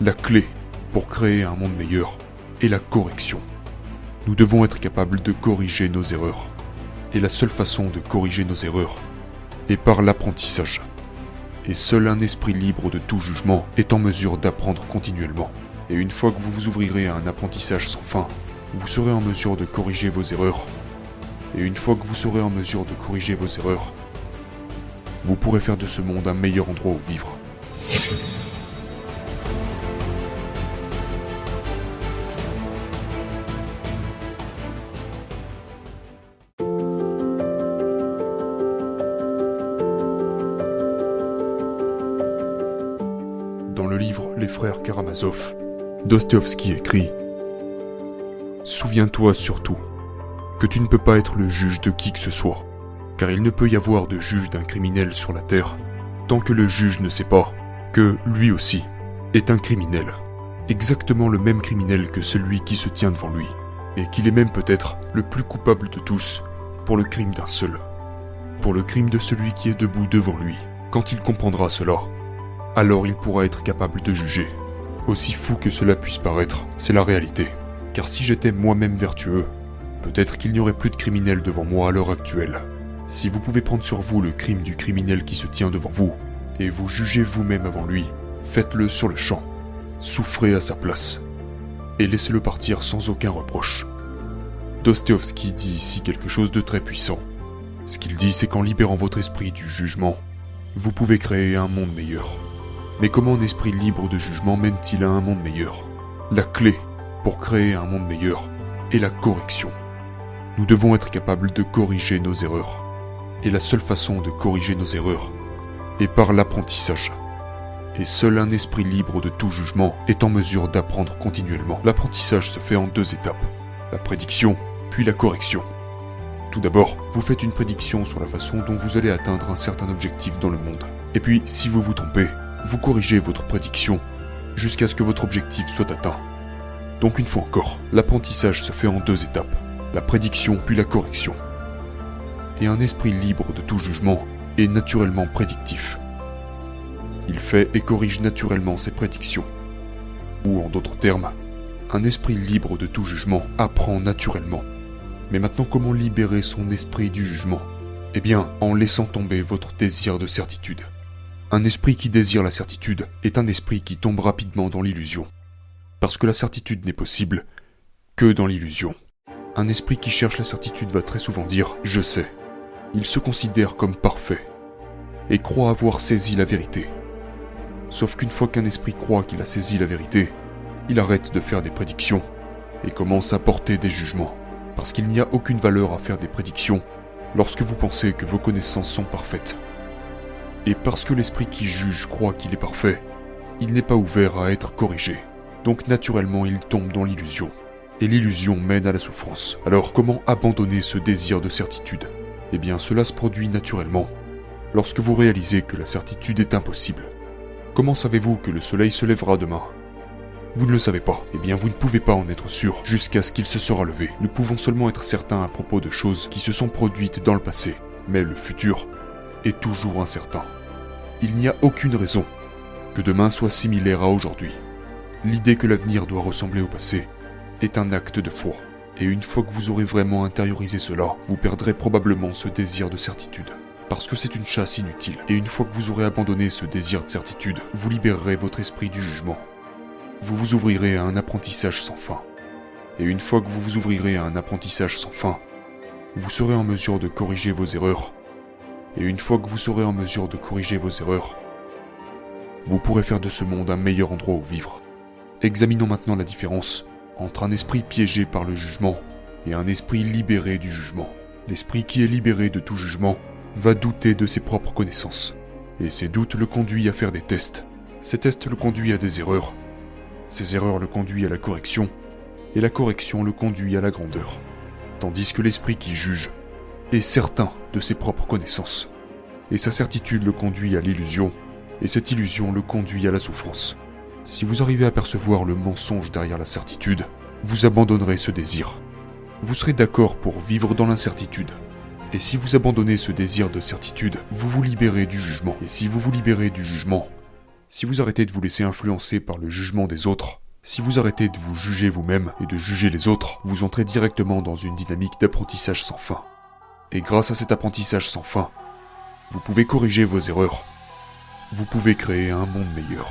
La clé pour créer un monde meilleur est la correction. Nous devons être capables de corriger nos erreurs. Et la seule façon de corriger nos erreurs est par l'apprentissage. Et seul un esprit libre de tout jugement est en mesure d'apprendre continuellement. Et une fois que vous vous ouvrirez à un apprentissage sans fin, vous serez en mesure de corriger vos erreurs. Et une fois que vous serez en mesure de corriger vos erreurs, vous pourrez faire de ce monde un meilleur endroit où vivre. Les frères Karamazov, Dostoevsky écrit Souviens-toi surtout que tu ne peux pas être le juge de qui que ce soit, car il ne peut y avoir de juge d'un criminel sur la terre tant que le juge ne sait pas que lui aussi est un criminel, exactement le même criminel que celui qui se tient devant lui, et qu'il est même peut-être le plus coupable de tous pour le crime d'un seul, pour le crime de celui qui est debout devant lui. Quand il comprendra cela, alors il pourra être capable de juger. Aussi fou que cela puisse paraître, c'est la réalité. Car si j'étais moi-même vertueux, peut-être qu'il n'y aurait plus de criminels devant moi à l'heure actuelle. Si vous pouvez prendre sur vous le crime du criminel qui se tient devant vous, et vous jugez vous-même avant lui, faites-le sur le champ. Souffrez à sa place. Et laissez-le partir sans aucun reproche. Dostoevsky dit ici quelque chose de très puissant. Ce qu'il dit, c'est qu'en libérant votre esprit du jugement, vous pouvez créer un monde meilleur. Mais comment un esprit libre de jugement mène-t-il à un monde meilleur? La clé pour créer un monde meilleur est la correction. Nous devons être capables de corriger nos erreurs. Et la seule façon de corriger nos erreurs est par l'apprentissage. Et seul un esprit libre de tout jugement est en mesure d'apprendre continuellement. L'apprentissage se fait en deux étapes. La prédiction, puis la correction. Tout d'abord, vous faites une prédiction sur la façon dont vous allez atteindre un certain objectif dans le monde. Et puis, si vous vous trompez, vous corrigez votre prédiction jusqu'à ce que votre objectif soit atteint. Donc une fois encore, l'apprentissage se fait en deux étapes. La prédiction puis la correction. Et un esprit libre de tout jugement est naturellement prédictif. Il fait et corrige naturellement ses prédictions. Ou en d'autres termes, un esprit libre de tout jugement apprend naturellement. Mais maintenant, comment libérer son esprit du jugement? Eh bien, en laissant tomber votre désir de certitude. Un esprit qui désire la certitude est un esprit qui tombe rapidement dans l'illusion. Parce que la certitude n'est possible que dans l'illusion. Un esprit qui cherche la certitude va très souvent dire ⁇ Je sais ⁇ Il se considère comme parfait et croit avoir saisi la vérité. Sauf qu'une fois qu'un esprit croit qu'il a saisi la vérité, il arrête de faire des prédictions et commence à porter des jugements. Parce qu'il n'y a aucune valeur à faire des prédictions lorsque vous pensez que vos connaissances sont parfaites. Et parce que l'esprit qui juge croit qu'il est parfait, il n'est pas ouvert à être corrigé. Donc naturellement il tombe dans l'illusion. Et l'illusion mène à la souffrance. Alors comment abandonner ce désir de certitude? Eh bien cela se produit naturellement lorsque vous réalisez que la certitude est impossible. Comment savez-vous que le soleil se lèvera demain? Vous ne le savez pas. Eh bien, vous ne pouvez pas en être sûr jusqu'à ce qu'il se sera levé. Nous pouvons seulement être certains à propos de choses qui se sont produites dans le passé. Mais le futur est toujours incertain. Il n'y a aucune raison que demain soit similaire à aujourd'hui. L'idée que l'avenir doit ressembler au passé est un acte de foi. Et une fois que vous aurez vraiment intériorisé cela, vous perdrez probablement ce désir de certitude parce que c'est une chasse inutile. Et une fois que vous aurez abandonné ce désir de certitude, vous libérerez votre esprit du jugement. Vous vous ouvrirez à un apprentissage sans fin. Et une fois que vous vous ouvrirez à un apprentissage sans fin, vous serez en mesure de corriger vos erreurs. Et une fois que vous serez en mesure de corriger vos erreurs, vous pourrez faire de ce monde un meilleur endroit où vivre. Examinons maintenant la différence entre un esprit piégé par le jugement et un esprit libéré du jugement. L'esprit qui est libéré de tout jugement va douter de ses propres connaissances. Et ces doutes le conduisent à faire des tests. Ces tests le conduisent à des erreurs. Ces erreurs le conduisent à la correction. Et la correction le conduit à la grandeur. Tandis que l'esprit qui juge est certain de ses propres connaissances et sa certitude le conduit à l'illusion, et cette illusion le conduit à la souffrance. Si vous arrivez à percevoir le mensonge derrière la certitude, vous abandonnerez ce désir. Vous serez d'accord pour vivre dans l'incertitude. Et si vous abandonnez ce désir de certitude, vous vous libérez du jugement. Et si vous vous libérez du jugement, si vous arrêtez de vous laisser influencer par le jugement des autres, si vous arrêtez de vous juger vous-même et de juger les autres, vous entrez directement dans une dynamique d'apprentissage sans fin. Et grâce à cet apprentissage sans fin, vous pouvez corriger vos erreurs. Vous pouvez créer un monde meilleur.